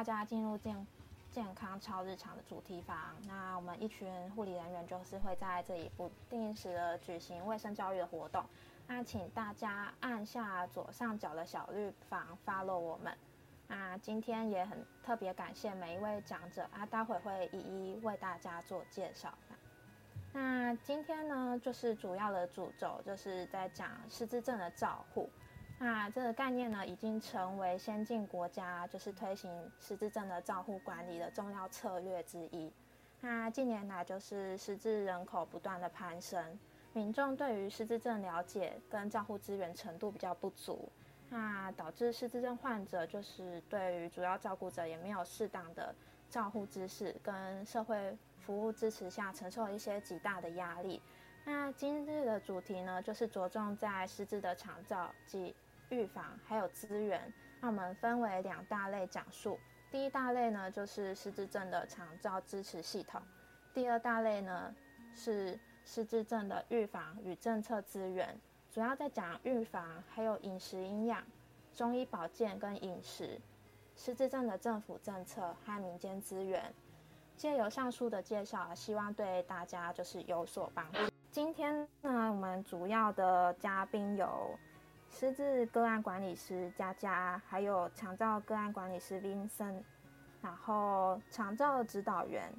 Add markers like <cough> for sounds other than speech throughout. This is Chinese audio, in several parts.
大家进入健健康超日常的主题房。那我们一群护理人员就是会在这里不定时的举行卫生教育的活动。那请大家按下左上角的小绿房，follow 我们。那今天也很特别感谢每一位讲者啊，待会会一一为大家做介绍。那今天呢，就是主要的主轴，就是在讲失智症的照护。那这个概念呢，已经成为先进国家就是推行失智症的照护管理的重要策略之一。那近年来，就是失智人口不断的攀升，民众对于失智症了解跟照护资源程度比较不足，那导致失智症患者就是对于主要照顾者也没有适当的照护知识跟社会。服务支持下承受一些极大的压力。那今日的主题呢，就是着重在失智的长照及预防，还有资源。那我们分为两大类讲述。第一大类呢，就是失智症的长照支持系统；第二大类呢，是失智症的预防与政策资源。主要在讲预防，还有饮食营养、中医保健跟饮食、失智症的政府政策和民间资源。借由上述的介绍，希望对大家就是有所帮助。今天呢，我们主要的嘉宾有失智个案管理师佳佳，还有长照个案管理师 Vincent，然后长照指导员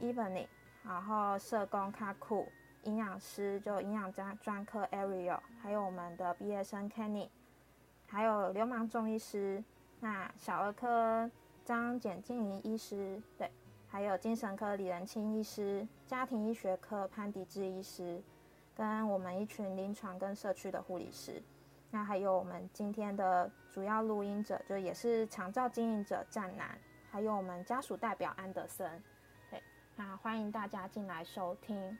Evening，然后社工 Kaku，营养师就营养专专科 Ariel，还有我们的毕业生 Kenny，还有流氓中医师，那小儿科张简静怡医师，对。还有精神科李仁清医师、家庭医学科潘迪志医师，跟我们一群临床跟社区的护理师，那还有我们今天的主要录音者，就也是长照经营者战南，还有我们家属代表安德森，对，那欢迎大家进来收听。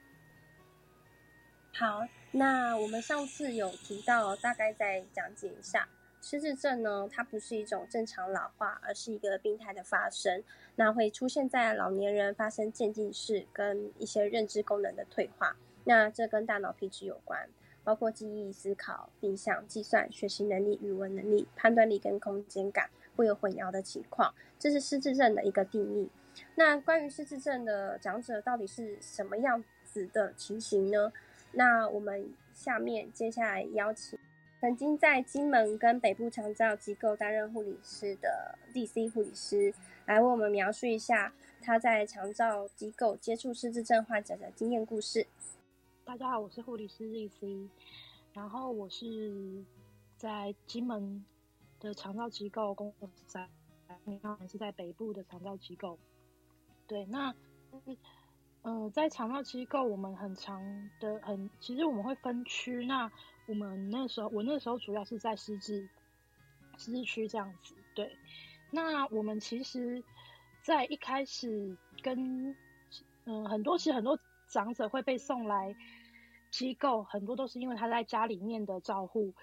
好，那我们上次有提到，大概再讲解一下。失智症呢，它不是一种正常老化，而是一个病态的发生。那会出现在老年人发生渐进式跟一些认知功能的退化。那这跟大脑皮质有关，包括记忆、思考、定向、计算、学习能力、语文能力、判断力跟空间感会有混淆的情况。这是失智症的一个定义。那关于失智症的长者到底是什么样子的情形呢？那我们下面接下来邀请。曾经在金门跟北部长照机构担任护理师的 D.C. 护理师，来为我们描述一下他在长照机构接触失智症患者的经验故事。大家好，我是护理师 ZC，然后我是在金门的长照机构工作三年，是在北部的长照机构。对，那呃，在长照机构，我们很长的很，其实我们会分区那。我们那时候，我那时候主要是在狮子狮子区这样子。对，那我们其实，在一开始跟嗯很多，其实很多长者会被送来机构，很多都是因为他在家里面的照护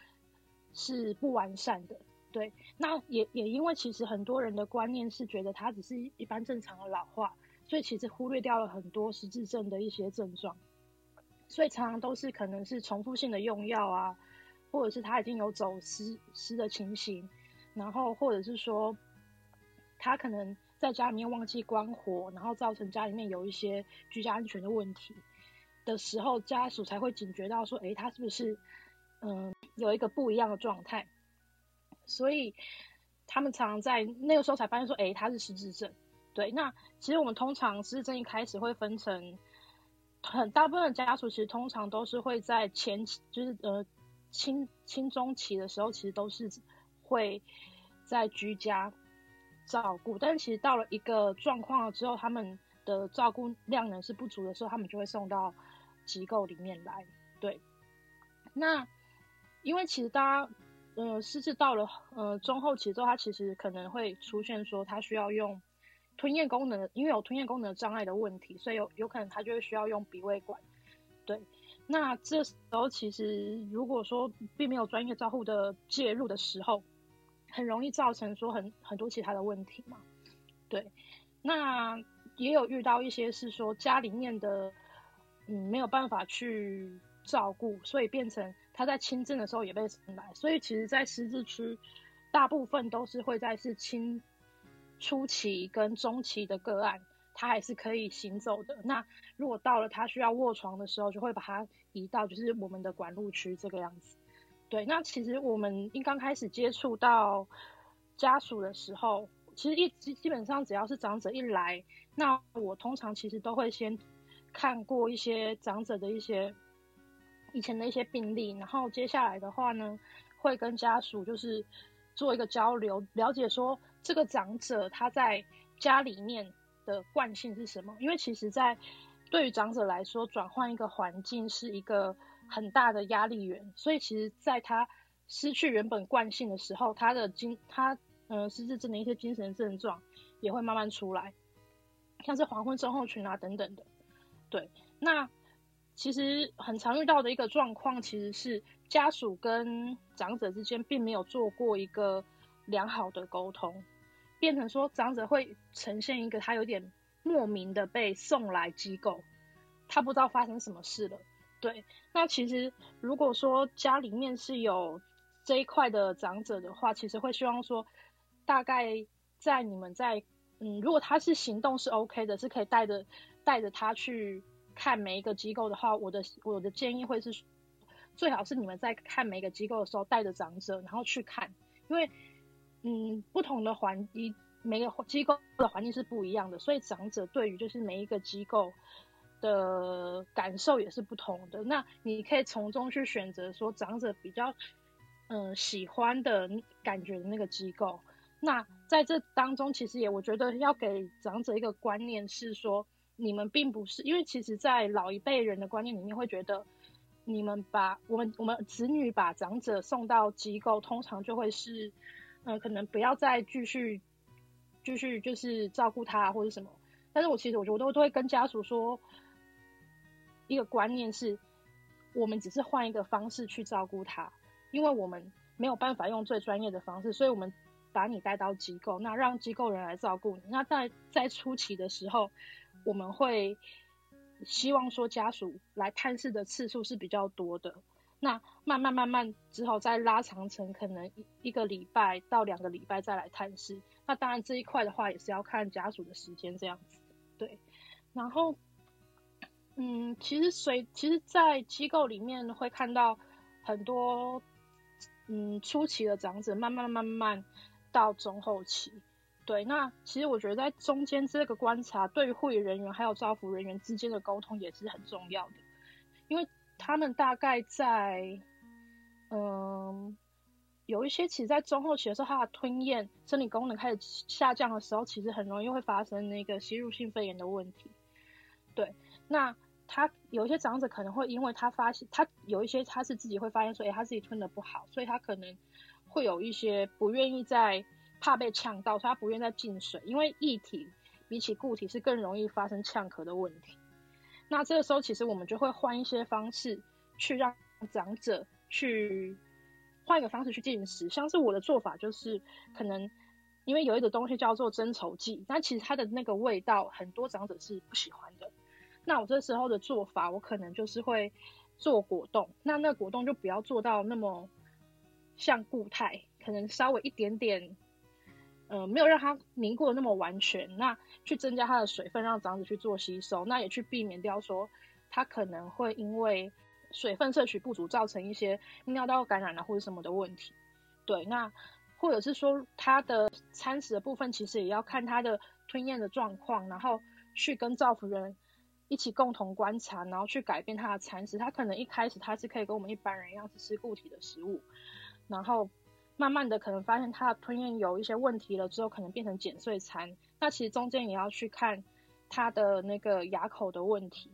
是不完善的。对，那也也因为其实很多人的观念是觉得他只是一般正常的老化，所以其实忽略掉了很多实质症的一些症状。所以常常都是可能是重复性的用药啊，或者是他已经有走失失的情形，然后或者是说他可能在家里面忘记关火，然后造成家里面有一些居家安全的问题的时候，家属才会警觉到说，哎，他是不是嗯有一个不一样的状态？所以他们常常在那个时候才发现说，哎，他是失智症。对，那其实我们通常失智症一开始会分成。很大部分的家属其实通常都是会在前期，就是呃轻轻中期的时候，其实都是会在居家照顾。但是其实到了一个状况了之后，他们的照顾量能是不足的时候，他们就会送到机构里面来。对，那因为其实大家呃失智到了呃中后期之后，他其实可能会出现说他需要用。吞咽功能，因为有吞咽功能障碍的问题，所以有有可能他就会需要用鼻胃管。对，那这时候其实如果说并没有专业照护的介入的时候，很容易造成说很很多其他的问题嘛。对，那也有遇到一些是说家里面的嗯没有办法去照顾，所以变成他在轻症的时候也被送来，所以其实，在十字区大部分都是会在是轻。初期跟中期的个案，他还是可以行走的。那如果到了他需要卧床的时候，就会把他移到就是我们的管路区这个样子。对，那其实我们一刚开始接触到家属的时候，其实一基基本上只要是长者一来，那我通常其实都会先看过一些长者的一些以前的一些病例，然后接下来的话呢，会跟家属就是做一个交流，了解说这个长者他在家里面的惯性是什么？因为其实，在对于长者来说，转换一个环境是一个很大的压力源，所以其实在他失去原本惯性的时候，他的精他嗯失智症的一些精神症状也会慢慢出来，像是黄昏症候群啊等等的。对，那其实很常遇到的一个状况，其实是家属跟长者之间并没有做过一个良好的沟通，变成说长者会呈现一个他有点莫名的被送来机构，他不知道发生什么事了。对，那其实如果说家里面是有这一块的长者的话，其实会希望说，大概在你们在嗯，如果他是行动是 OK 的，是可以带着带着他去看每一个机构的话，我的我的建议会是，最好是你们在看每一个机构的时候带着长者，然后去看，因为嗯，不同的环境每个机构的环境是不一样的，所以长者对于就是每一个机构的感受也是不同的。那你可以从中去选择说长者比较嗯喜欢的感觉的那个机构。那在这当中，其实也我觉得要给长者一个观念是说，你们并不是因为其实，在老一辈人的观念里面会觉得，你们把我们我们子女把长者送到机构，通常就会是嗯可能不要再继续继续就是照顾他或者什么。但是我其实我觉得我都会跟家属说。一个观念是，我们只是换一个方式去照顾他，因为我们没有办法用最专业的方式，所以我们把你带到机构，那让机构人来照顾你。那在在初期的时候，我们会希望说家属来探视的次数是比较多的。那慢慢慢慢之后再拉长成可能一一个礼拜到两个礼拜再来探视。那当然这一块的话也是要看家属的时间这样子，对，然后。嗯，其实随其实，在机构里面会看到很多，嗯，初期的长者慢慢慢慢到中后期，对，那其实我觉得在中间这个观察，对于护理人员还有照护人员之间的沟通也是很重要的，因为他们大概在，嗯，有一些其实，在中后期的时候，他的吞咽生理功能开始下降的时候，其实很容易会发生那个吸入性肺炎的问题，对，那。他有一些长者可能会因为他发现他有一些他是自己会发现说，哎，他自己吞的不好，所以他可能会有一些不愿意在怕被呛到，所以他不愿再进水，因为液体比起固体是更容易发生呛咳的问题。那这个时候其实我们就会换一些方式去让长者去换一个方式去进食，像是我的做法就是可能因为有一个东西叫做增稠剂，但其实它的那个味道很多长者是不喜欢的。那我这时候的做法，我可能就是会做果冻。那那果冻就不要做到那么像固态，可能稍微一点点，呃，没有让它凝固的那么完全。那去增加它的水分，让长子去做吸收。那也去避免掉说它可能会因为水分摄取不足，造成一些尿道感染啊或者什么的问题。对，那或者是说它的餐食的部分，其实也要看它的吞咽的状况，然后去跟造福人。一起共同观察，然后去改变它的餐食。它可能一开始它是可以跟我们一般人一样是吃固体的食物，然后慢慢的可能发现他的吞咽有一些问题了之后，可能变成剪碎餐。那其实中间也要去看他的那个牙口的问题。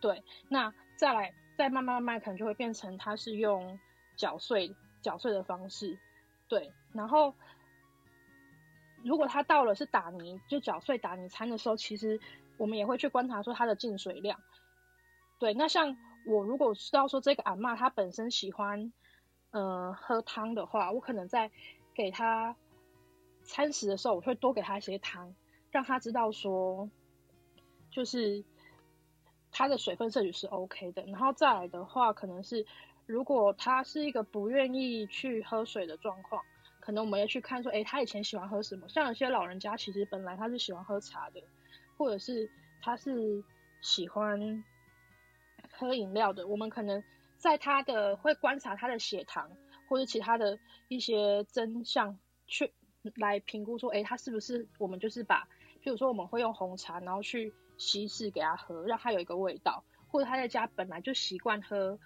对，那再来再慢慢慢慢可能就会变成他是用搅碎搅碎的方式。对，然后如果他到了是打泥就搅碎打泥餐的时候，其实。我们也会去观察说它的进水量，对。那像我如果知道说这个阿妈她本身喜欢，呃，喝汤的话，我可能在给他餐食的时候，我会多给他一些汤，让他知道说，就是他的水分摄取是 OK 的。然后再来的话，可能是如果他是一个不愿意去喝水的状况，可能我们要去看说，哎，他以前喜欢喝什么？像有些老人家其实本来他是喜欢喝茶的，或者是他是喜欢喝饮料的，我们可能在他的会观察他的血糖或者其他的一些真相去来评估说，哎，他是不是我们就是把，譬如说我们会用红茶，然后去稀释给他喝，让他有一个味道，或者他在家本来就习惯喝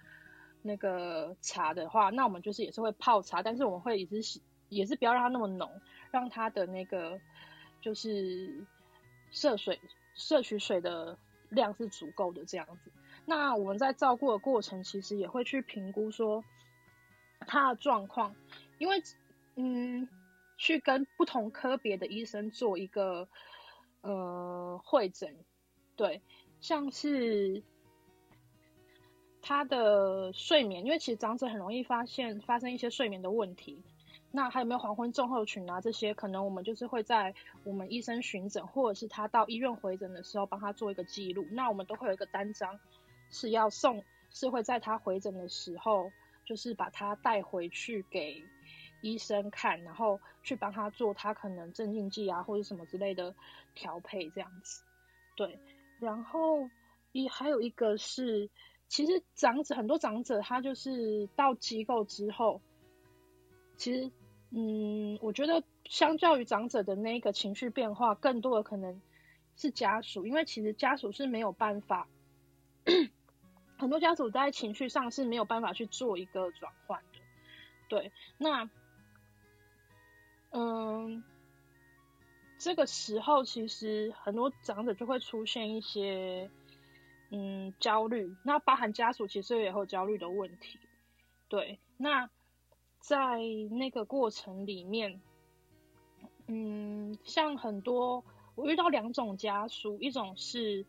那个茶的话，那我们就是也是会泡茶，但是我们会也是。也是不要让它那么浓，让它的那个就是摄水摄取水的量是足够的这样子。那我们在照顾的过程，其实也会去评估说他的状况，因为嗯，去跟不同科别的医生做一个呃会诊，对，像是他的睡眠，因为其实长者很容易发现发生一些睡眠的问题。那还有没有黄昏症候群啊？这些可能我们就是会在我们医生巡诊，或者是他到医院回诊的时候，帮他做一个记录。那我们都会有一个单张，是要送，是会在他回诊的时候，就是把他带回去给医生看，然后去帮他做他可能镇静剂啊或者什么之类的调配这样子。对，然后一还有一个是，其实长者很多长者他就是到机构之后，其实。嗯，我觉得相较于长者的那个情绪变化，更多的可能是家属，因为其实家属是没有办法，很多家属在情绪上是没有办法去做一个转换的。对，那嗯，这个时候其实很多长者就会出现一些嗯焦虑，那包含家属其实也有焦虑的问题。对，那。在那个过程里面，嗯，像很多我遇到两种家属，一种是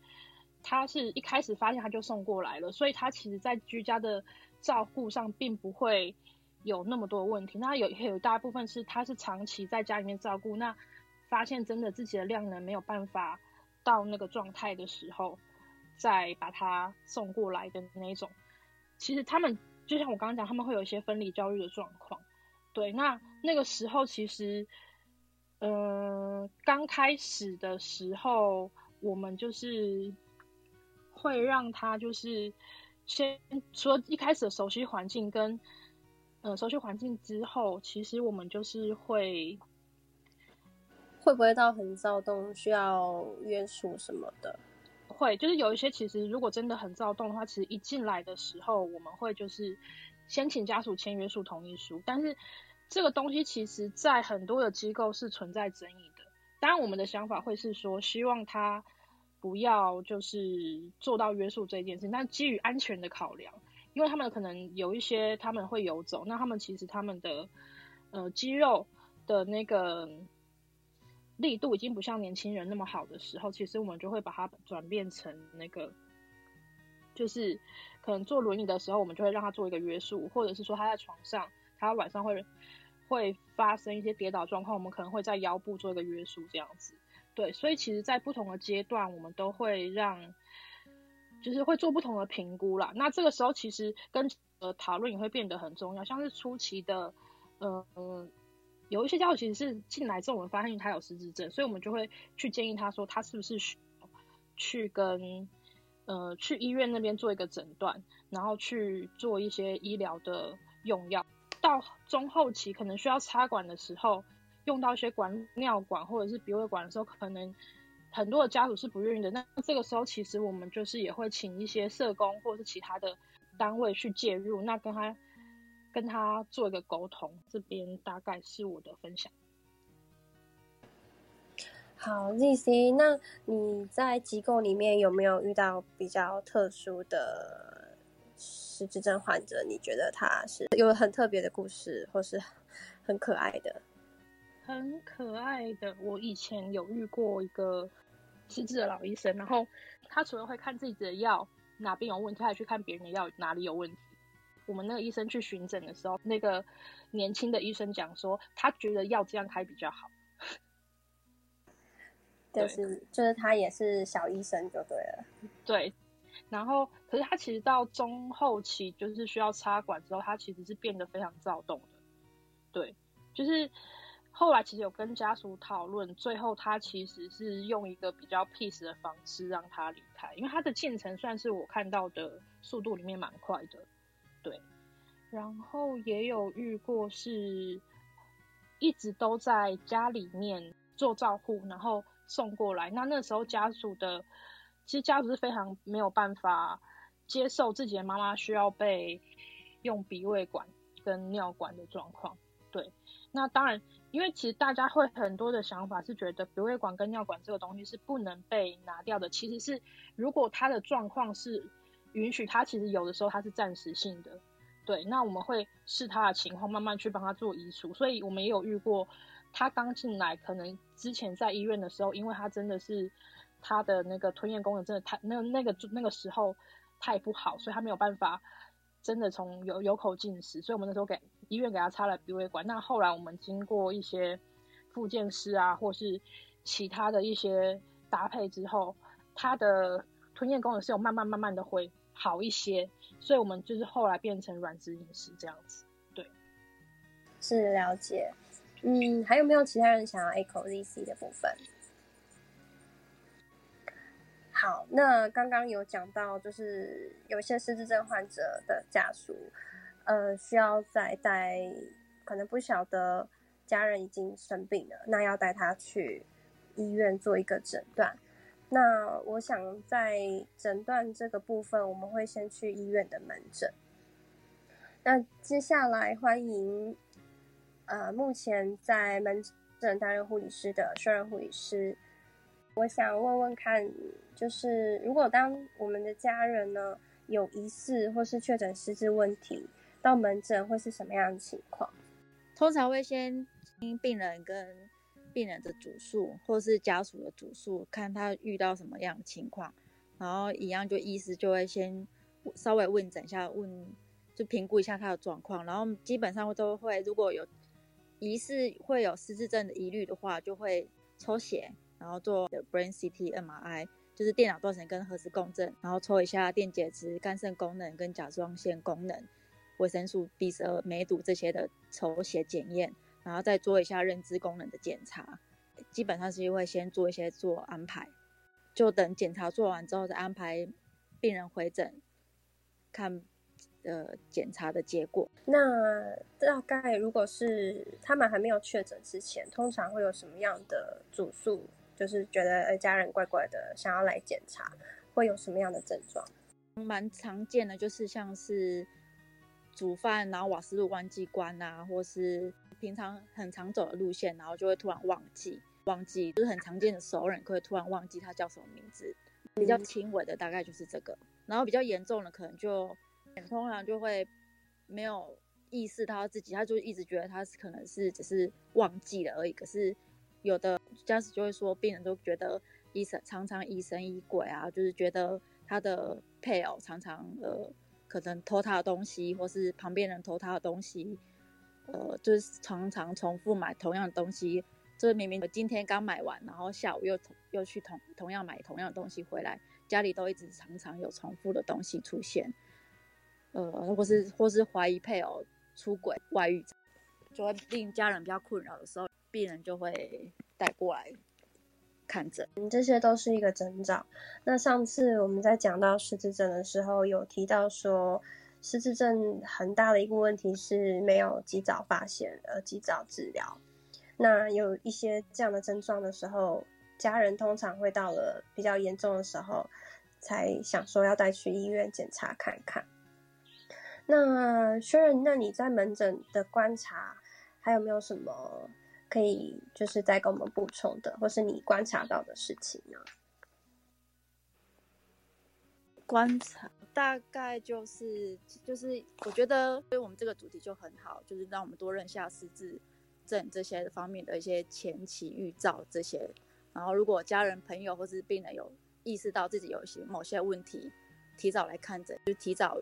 他是一开始发现他就送过来了，所以他其实在居家的照顾上并不会有那么多问题。那有有大部分是他是长期在家里面照顾，那发现真的自己的量能没有办法到那个状态的时候，再把他送过来的那种。其实他们。就像我刚刚讲，他们会有一些分离焦虑的状况。对，那那个时候其实，呃，刚开始的时候，我们就是会让他就是先说一开始熟悉环境跟呃熟悉环境之后，其实我们就是会会不会到很躁动，需要约束什么的。会，就是有一些其实如果真的很躁动的话，其实一进来的时候，我们会就是先请家属签约束同意书。但是这个东西其实在很多的机构是存在争议的。当然，我们的想法会是说，希望他不要就是做到约束这件事。但基于安全的考量，因为他们可能有一些他们会游走，那他们其实他们的呃肌肉的那个。力度已经不像年轻人那么好的时候，其实我们就会把它转变成那个，就是可能坐轮椅的时候，我们就会让他做一个约束，或者是说他在床上，他晚上会会发生一些跌倒状况，我们可能会在腰部做一个约束这样子。对，所以其实，在不同的阶段，我们都会让，就是会做不同的评估啦。那这个时候，其实跟呃讨论也会变得很重要，像是初期的，呃。有一些家属其实是进来之后，我们发现他有失智症，所以我们就会去建议他说，他是不是需去跟呃去医院那边做一个诊断，然后去做一些医疗的用药。到中后期可能需要插管的时候，用到一些管尿管或者是鼻胃管的时候，可能很多的家属是不愿意的。那这个时候其实我们就是也会请一些社工或者是其他的单位去介入，那跟他。跟他做一个沟通，这边大概是我的分享。好，Z C，那你在机构里面有没有遇到比较特殊的失智症患者？你觉得他是有很特别的故事，或是很可爱的？很可爱的，我以前有遇过一个失智的老医生，然后他除了会看自己的药哪边有问题，还去看别人的药哪里有问题。我们那个医生去巡诊的时候，那个年轻的医生讲说，他觉得药这样开比较好。<laughs> 就是就是他也是小医生就对了。对，然后可是他其实到中后期，就是需要插管之后，他其实是变得非常躁动的。对，就是后来其实有跟家属讨论，最后他其实是用一个比较 peace 的方式让他离开，因为他的进程算是我看到的速度里面蛮快的，对。然后也有遇过是一直都在家里面做照护，然后送过来，那那时候家属的其实家属是非常没有办法接受自己的妈妈需要被用鼻胃管跟尿管的状况，对。那当然，因为其实大家会很多的想法是觉得鼻胃管跟尿管这个东西是不能被拿掉的。其实是如果他的状况是允许，他其实有的时候他是暂时性的。对，那我们会视他的情况慢慢去帮他做移除。所以我们也有遇过，他刚进来，可能之前在医院的时候，因为他真的是他的那个吞咽功能真的太那那个那个时候太不好，所以他没有办法真的从有有口进食，所以我们那时候给。医院给他插了鼻胃管，那后来我们经过一些复健师啊，或是其他的一些搭配之后，他的吞咽功能是有慢慢慢慢的会好一些，所以我们就是后来变成软质饮食这样子。对，是了解。嗯，还有没有其他人想要 echo ZC 的部分？好，那刚刚有讲到，就是有些失智症患者的家属。呃，需要再带，可能不晓得家人已经生病了，那要带他去医院做一个诊断。那我想在诊断这个部分，我们会先去医院的门诊。那接下来欢迎，呃，目前在门诊担任护理师的确认护理师，我想问问看，就是如果当我们的家人呢有疑似或是确诊失智问题。到门诊会是什么样的情况？通常会先听病人跟病人的主诉，或是家属的主诉，看他遇到什么样的情况，然后一样就医师就会先稍微问诊一下，问就评估一下他的状况，然后基本上都会如果有疑似会有失智症的疑虑的话，就会抽血，然后做 brain CT、MRI，就是电脑断层跟核磁共振，然后抽一下电解质、肝肾功能跟甲状腺功能。维生素 B 十二、梅毒这些的抽血检验，然后再做一下认知功能的检查，基本上是会先做一些做安排，就等检查做完之后再安排病人回诊看呃检查的结果。那大概如果是他们还没有确诊之前，通常会有什么样的主诉？就是觉得呃家人怪怪的，想要来检查，会有什么样的症状？蛮常见的，就是像是。煮饭，然后瓦斯炉忘记关啊，或是平常很常走的路线，然后就会突然忘记，忘记就是很常见的熟人会突然忘记他叫什么名字。比较轻微的大概就是这个，然后比较严重的可能就通常就会没有意识到自己，他就一直觉得他是可能是只是忘记了而已。可是有的家属就会说，病人都觉得医生常常疑神疑鬼啊，就是觉得他的配偶常常呃。可能偷他的东西，或是旁边人偷他的东西，呃，就是常常重复买同样的东西。就是明明我今天刚买完，然后下午又又去同同样买同样的东西回来，家里都一直常常有重复的东西出现。呃，或是或是怀疑配偶出轨外遇，就会令家人比较困扰的时候，病人就会带过来。看诊，这些都是一个征兆。那上次我们在讲到失智症的时候，有提到说，失智症很大的一个问题是没有及早发现，而及早治疗。那有一些这样的症状的时候，家人通常会到了比较严重的时候，才想说要带去医院检查看看。那薛仁，那你在门诊的观察，还有没有什么？可以就是再给我们补充的，或是你观察到的事情呢？观察大概就是就是，我觉得对我们这个主题就很好，就是让我们多认下失智症这些方面的一些前期预兆这些。然后，如果家人朋友或是病人有意识到自己有些某些问题，提早来看诊，就提早。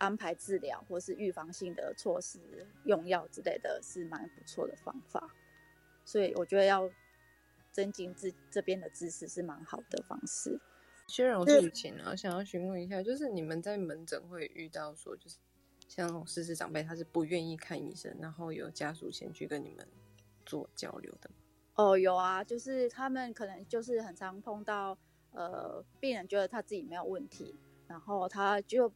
安排治疗或是预防性的措施，用药之类的是蛮不错的方法，所以我觉得要增进自这边的知识是蛮好的方式。虽然，我是雨晴啊，想要询问一下，就是你们在门诊会遇到说，就是像失智长辈他是不愿意看医生，然后有家属前去跟你们做交流的吗。哦，有啊，就是他们可能就是很常碰到，呃，病人觉得他自己没有问题，然后他就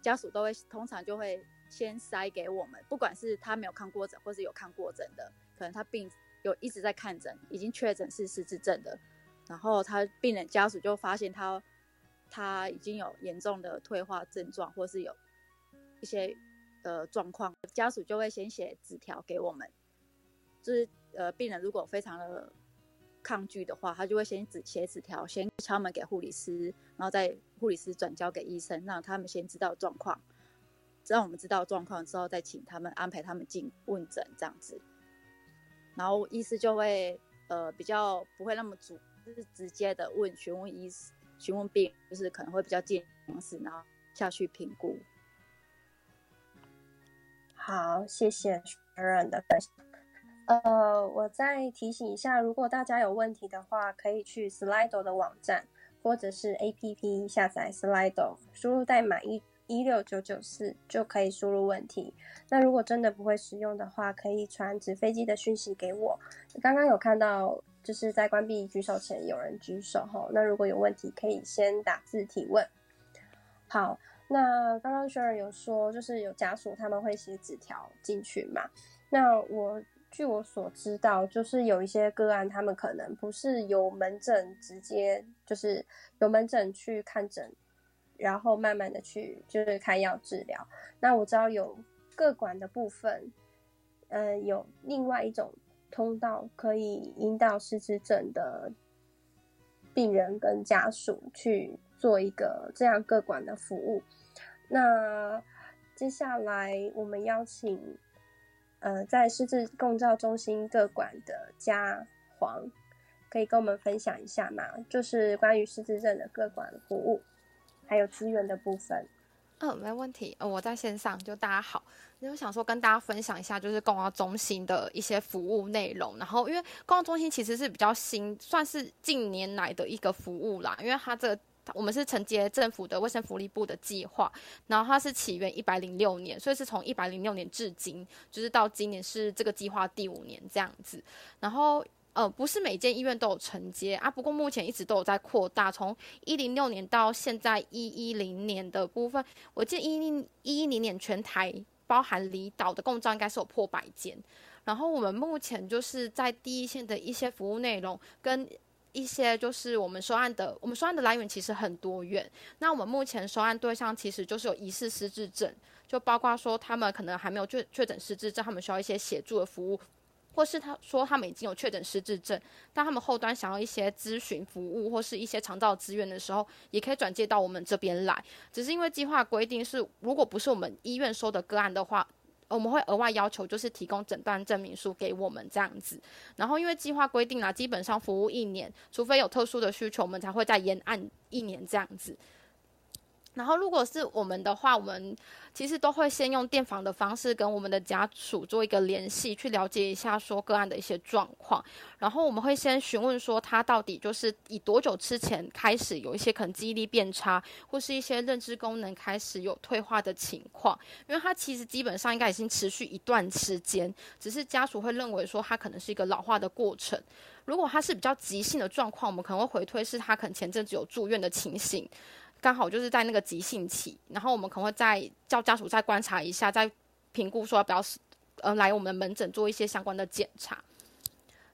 家属都会通常就会先塞给我们，不管是他没有看过诊，或是有看过诊的，可能他病有一直在看诊，已经确诊是失智症的，然后他病人家属就发现他他已经有严重的退化症状，或是有一些呃状况，家属就会先写纸条给我们，就是。呃，病人如果非常的抗拒的话，他就会先纸写纸条，先敲门给护理师，然后再护理师转交给医生，让他们先知道状况，让我们知道状况之后，再请他们安排他们进问诊这样子。然后医师就会呃比较不会那么主，就是直接的问询问医师询问病，就是可能会比较建议方式，然后下去评估。好，谢谢主任的分享。呃，我再提醒一下，如果大家有问题的话，可以去 Slido 的网站或者是 APP 下载 Slido，输入代码一一六九九四就可以输入问题。那如果真的不会使用的话，可以传纸飞机的讯息给我。刚刚有看到，就是在关闭举手前有人举手哈。那如果有问题，可以先打字提问。好，那刚刚 Sharon 有说，就是有家属他们会写纸条进去嘛？那我。据我所知道，就是有一些个案，他们可能不是由门诊直接，就是由门诊去看诊，然后慢慢的去就是开药治疗。那我知道有各管的部分，嗯，有另外一种通道可以引导失智症的病人跟家属去做一个这样各管的服务。那接下来我们邀请。呃，在失智共照中心各馆的家黄，可以跟我们分享一下吗？就是关于失智症的各馆服务，还有资源的部分。嗯，没问题。呃，我在线上，就大家好。那我想说跟大家分享一下，就是共照中心的一些服务内容。然后，因为共照中心其实是比较新，算是近年来的一个服务啦，因为它这。我们是承接政府的卫生福利部的计划，然后它是起源一百零六年，所以是从一百零六年至今，就是到今年是这个计划第五年这样子。然后呃，不是每间医院都有承接啊，不过目前一直都有在扩大，从一零六年到现在一一零年的部分，我记得一零一一零年全台包含离岛的共照应该是有破百间。然后我们目前就是在第一线的一些服务内容跟。一些就是我们收案的，我们收案的来源其实很多元。那我们目前收案对象其实就是有疑似失智症，就包括说他们可能还没有确确诊失智症，他们需要一些协助的服务，或是他说他们已经有确诊失智症，但他们后端想要一些咨询服务或是一些长照资源的时候，也可以转接到我们这边来。只是因为计划规定是，如果不是我们医院收的个案的话。我们会额外要求，就是提供诊断证明书给我们这样子。然后因为计划规定啦，基本上服务一年，除非有特殊的需求，我们才会再延按一年这样子。然后，如果是我们的话，我们其实都会先用电访的方式跟我们的家属做一个联系，去了解一下说个案的一些状况。然后我们会先询问说他到底就是以多久之前开始有一些可能记忆力变差，或是一些认知功能开始有退化的情况。因为他其实基本上应该已经持续一段时间，只是家属会认为说他可能是一个老化的过程。如果他是比较急性的状况，我们可能会回推是他可能前阵子有住院的情形。刚好就是在那个急性期，然后我们可能会再叫家属再观察一下，再评估说要不要呃来我们的门诊做一些相关的检查。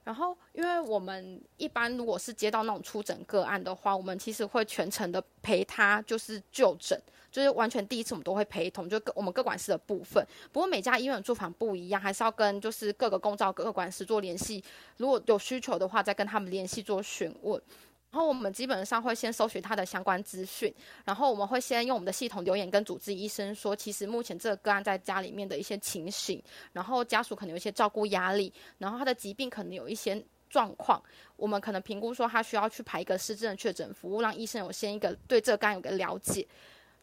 然后，因为我们一般如果是接到那种出诊个案的话，我们其实会全程的陪他就是就诊，就是完全第一次我们都会陪同，就各我们各管事的部分。不过每家医院的住房不一样，还是要跟就是各个公照各个管事做联系，如果有需求的话，再跟他们联系做询问。然后我们基本上会先搜寻他的相关资讯，然后我们会先用我们的系统留言跟主治医生说，其实目前这个个案在家里面的一些情形，然后家属可能有一些照顾压力，然后他的疾病可能有一些状况，我们可能评估说他需要去排一个失智的确诊服务，让医生有先一个对这个案有个了解。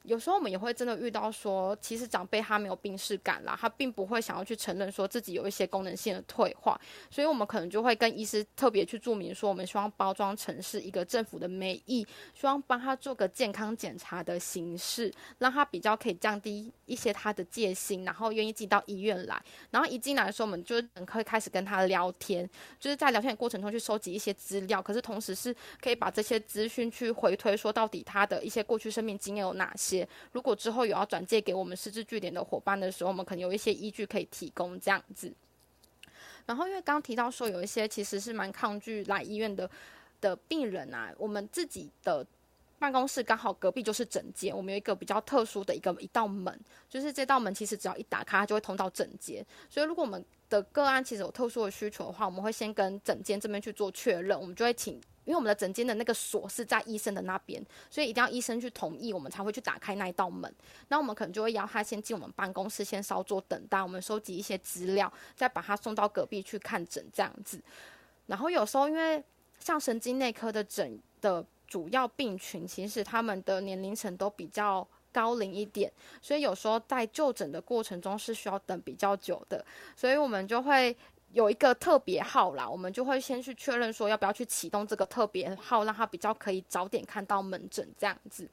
有时候我们也会真的遇到说，其实长辈他没有病逝感啦，他并不会想要去承认说自己有一些功能性的退化，所以我们可能就会跟医师特别去注明说，我们希望包装成是一个政府的美意，希望帮他做个健康检查的形式，让他比较可以降低一些他的戒心，然后愿意进到医院来，然后一进来的时候，我们就可以开始跟他聊天，就是在聊天的过程中去收集一些资料，可是同时是可以把这些资讯去回推，说到底他的一些过去生命经验有哪些。如果之后有要转借给我们失智据点的伙伴的时候，我们可能有一些依据可以提供这样子。然后，因为刚刚提到说有一些其实是蛮抗拒来医院的的病人啊，我们自己的办公室刚好隔壁就是诊间，我们有一个比较特殊的一个一道门，就是这道门其实只要一打开，它就会通到诊间。所以，如果我们的个案其实有特殊的需求的话，我们会先跟诊间这边去做确认，我们就会请。因为我们的诊间的那个锁是在医生的那边，所以一定要医生去同意，我们才会去打开那一道门。那我们可能就会邀他先进我们办公室，先稍作等待，我们收集一些资料，再把他送到隔壁去看诊这样子。然后有时候因为像神经内科的诊的主要病群，其实他们的年龄层都比较高龄一点，所以有时候在就诊的过程中是需要等比较久的，所以我们就会。有一个特别号啦，我们就会先去确认说要不要去启动这个特别号，让他比较可以早点看到门诊这样子。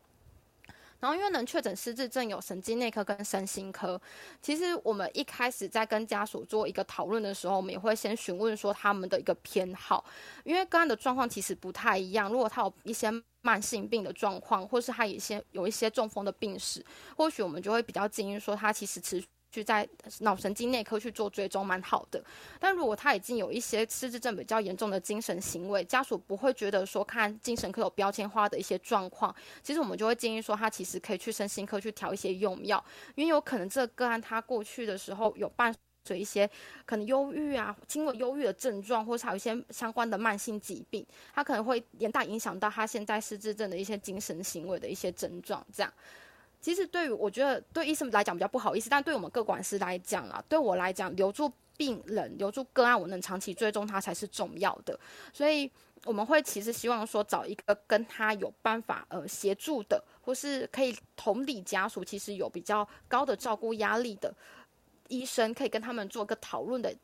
然后因为能确诊失智症有神经内科跟身心科，其实我们一开始在跟家属做一个讨论的时候，我们也会先询问说他们的一个偏好，因为个案的状况其实不太一样。如果他有一些慢性病的状况，或是他一些有一些中风的病史，或许我们就会比较建议说他其实持。去在脑神经内科去做追踪，蛮好的。但如果他已经有一些失智症比较严重的精神行为，家属不会觉得说看精神科有标签化的一些状况，其实我们就会建议说他其实可以去身心科去调一些用药，因为有可能这个个案他过去的时候有伴随一些可能忧郁啊，轻微忧郁的症状，或是还有一些相关的慢性疾病，他可能会严大影响到他现在失智症的一些精神行为的一些症状，这样。其实对于我觉得对医生来讲比较不好意思，但对我们各管师来讲啊，对我来讲留住病人、留住个案，我能长期追踪他才是重要的。所以我们会其实希望说找一个跟他有办法呃协助的，或是可以同理家属，其实有比较高的照顾压力的医生，可以跟他们做个讨论的。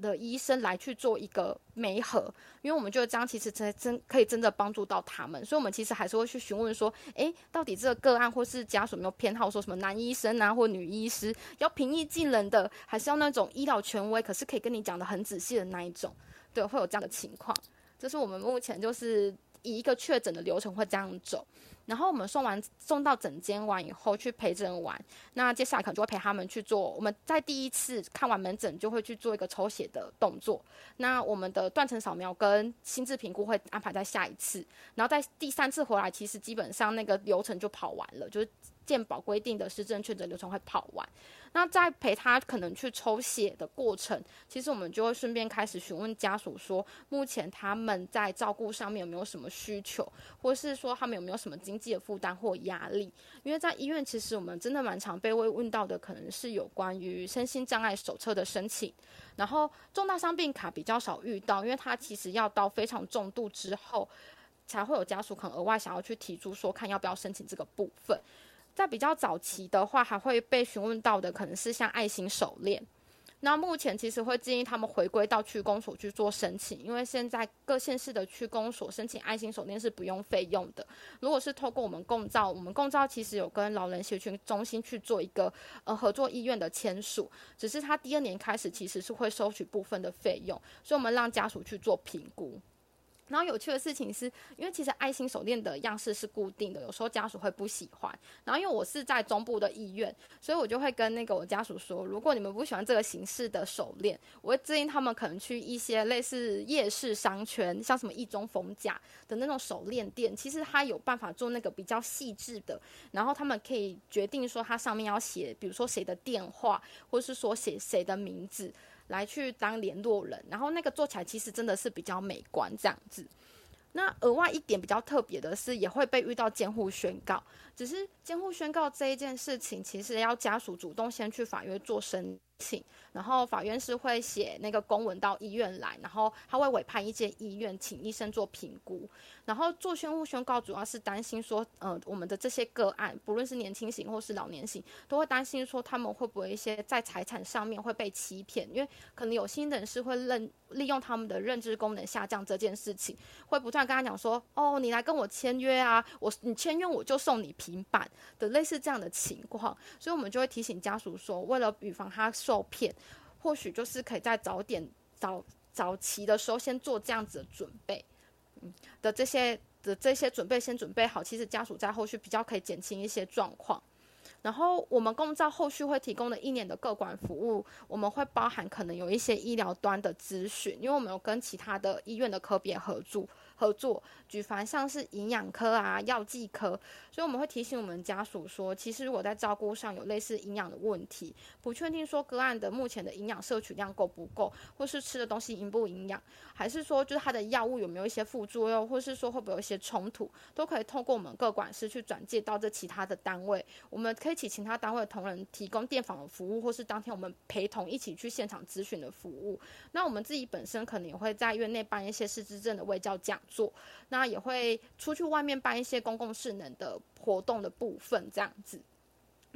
的医生来去做一个媒合，因为我们觉得这样其实才真可以真的帮助到他们，所以我们其实还是会去询问说，诶，到底这个个案或是家属有没有偏好，说什么男医生啊或女医师，要平易近人的，还是要那种医疗权威，可是可以跟你讲的很仔细的那一种，对，会有这样的情况，这是我们目前就是以一个确诊的流程会这样走。然后我们送完送到诊间完以后去陪诊完，那接下来可能就会陪他们去做。我们在第一次看完门诊就会去做一个抽血的动作。那我们的断层扫描跟心智评估会安排在下一次。然后在第三次回来，其实基本上那个流程就跑完了，就是健保规定的失症确诊流程会跑完。那在陪他可能去抽血的过程，其实我们就会顺便开始询问家属说，目前他们在照顾上面有没有什么需求，或是说他们有没有什么经济的负担或压力？因为在医院，其实我们真的蛮常被问问到的，可能是有关于身心障碍手册的申请，然后重大伤病卡比较少遇到，因为他其实要到非常重度之后，才会有家属可能额外想要去提出说，看要不要申请这个部分。在比较早期的话，还会被询问到的可能是像爱心手链。那目前其实会建议他们回归到区公所去做申请，因为现在各县市的区公所申请爱心手链是不用费用的。如果是透过我们共照，我们共照其实有跟老人协群中心去做一个呃合作医院的签署，只是他第二年开始其实是会收取部分的费用，所以我们让家属去做评估。然后有趣的事情是，因为其实爱心手链的样式是固定的，有时候家属会不喜欢。然后因为我是在中部的医院，所以我就会跟那个我家属说，如果你们不喜欢这个形式的手链，我会建议他们可能去一些类似夜市商圈，像什么一中逢甲的那种手链店，其实它有办法做那个比较细致的。然后他们可以决定说，它上面要写，比如说谁的电话，或是说写谁的名字。来去当联络人，然后那个做起来其实真的是比较美观这样子。那额外一点比较特别的是，也会被遇到监护宣告，只是监护宣告这一件事情，其实要家属主动先去法院做申请，然后法院是会写那个公文到医院来，然后他会委派一间医院请医生做评估，然后做宣护宣告主要是担心说，呃，我们的这些个案，不论是年轻型或是老年型，都会担心说他们会不会一些在财产上面会被欺骗，因为可能有心人是会认利用他们的认知功能下降这件事情，会不断跟他讲说，哦，你来跟我签约啊，我你签约我就送你平板的类似这样的情况，所以我们就会提醒家属说，为了预防他受骗，或许就是可以在早点早早期的时候先做这样子的准备，嗯的这些的这些准备先准备好，其实家属在后续比较可以减轻一些状况。然后我们公照后续会提供的一年的各管服务，我们会包含可能有一些医疗端的咨询，因为我们有跟其他的医院的科别合作合作，举凡像是营养科啊、药剂科，所以我们会提醒我们家属说，其实如果在照顾上有类似营养的问题，不确定说个案的目前的营养摄取量够不够，或是吃的东西营不营养，还是说就是他的药物有没有一些副作用，或是说会不会有一些冲突，都可以透过我们各管师去转介到这其他的单位，我们可以请其他单位的同仁提供电访的服务，或是当天我们陪同一起去现场咨询的服务。那我们自己本身可能也会在院内办一些失智症的卫教讲做，那也会出去外面办一些公共事能的活动的部分，这样子。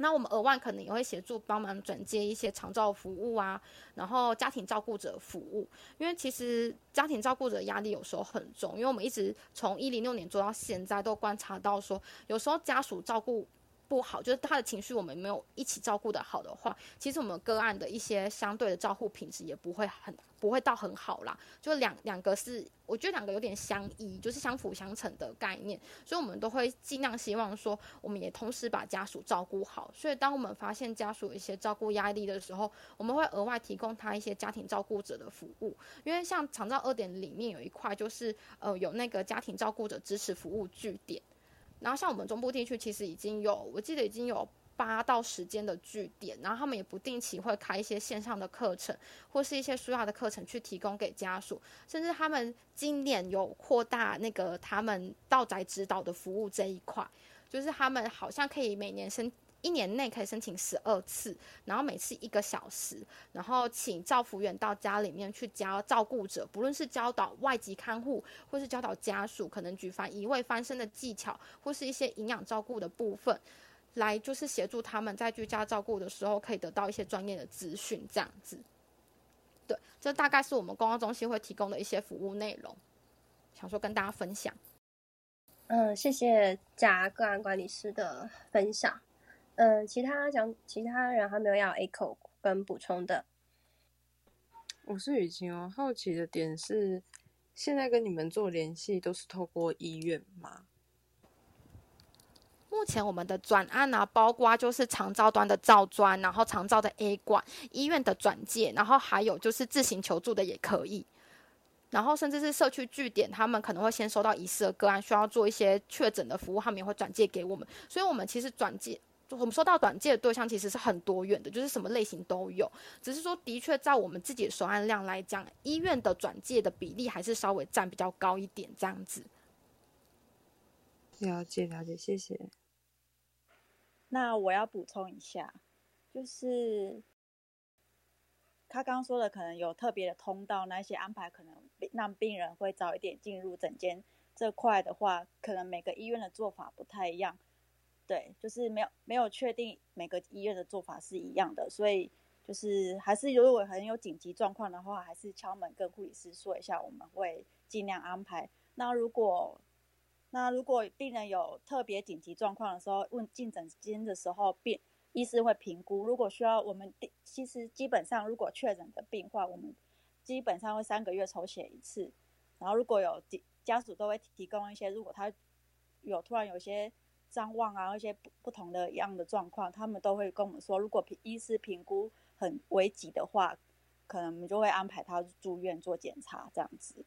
那我们额外可能也会协助帮忙转接一些长照服务啊，然后家庭照顾者服务，因为其实家庭照顾者压力有时候很重，因为我们一直从一零六年做到现在，都观察到说，有时候家属照顾不好，就是他的情绪我们没有一起照顾的好的话，其实我们个案的一些相对的照护品质也不会很不会到很好啦。就两两个是，我觉得两个有点相依，就是相辅相成的概念，所以我们都会尽量希望说，我们也同时把家属照顾好。所以当我们发现家属有一些照顾压力的时候，我们会额外提供他一些家庭照顾者的服务，因为像长照二点里面有一块就是呃有那个家庭照顾者支持服务据点。然后像我们中部地区，其实已经有，我记得已经有八到十间的据点，然后他们也不定期会开一些线上的课程，或是一些书要的课程去提供给家属，甚至他们今年有扩大那个他们到宅指导的服务这一块，就是他们好像可以每年申。一年内可以申请十二次，然后每次一个小时，然后请照服员到家里面去教照顾者，不论是教导外籍看护，或是教导家属，可能举凡移位翻身的技巧，或是一些营养照顾的部分，来就是协助他们在居家照顾的时候可以得到一些专业的资讯，这样子。对，这大概是我们公共中心会提供的一些服务内容，想说跟大家分享。嗯，谢谢贾个案管理师的分享。嗯，其他讲其他人还没有要 echo 跟补充的。我是雨晴哦，好奇的点是，现在跟你们做联系都是透过医院吗？目前我们的转案啊，包括就是长照端的照专，然后长照的 A 管，医院的转介，然后还有就是自行求助的也可以。然后甚至是社区据点，他们可能会先收到疑似的个案，需要做一些确诊的服务，他们也会转介给我们。所以，我们其实转介。我们收到短介的对象其实是很多元的，就是什么类型都有。只是说，的确在我们自己的收案量来讲，医院的转介的比例还是稍微占比较高一点，这样子。了解了解，谢谢。那我要补充一下，就是他刚刚说的，可能有特别的通道，那些安排可能让病人会早一点进入诊间这块的话，可能每个医院的做法不太一样。对，就是没有没有确定每个医院的做法是一样的，所以就是还是如果很有紧急状况的话，还是敲门跟护理师说一下，我们会尽量安排。那如果那如果病人有特别紧急状况的时候，问进诊间的时候，病医师会评估。如果需要我们，其实基本上如果确诊的病患，我们基本上会三个月抽血一次。然后如果有家属都会提供一些，如果他有突然有些。张望啊，一些不不同的一样的状况，他们都会跟我们说，如果评医师评估很危急的话，可能我们就会安排他住院做检查，这样子。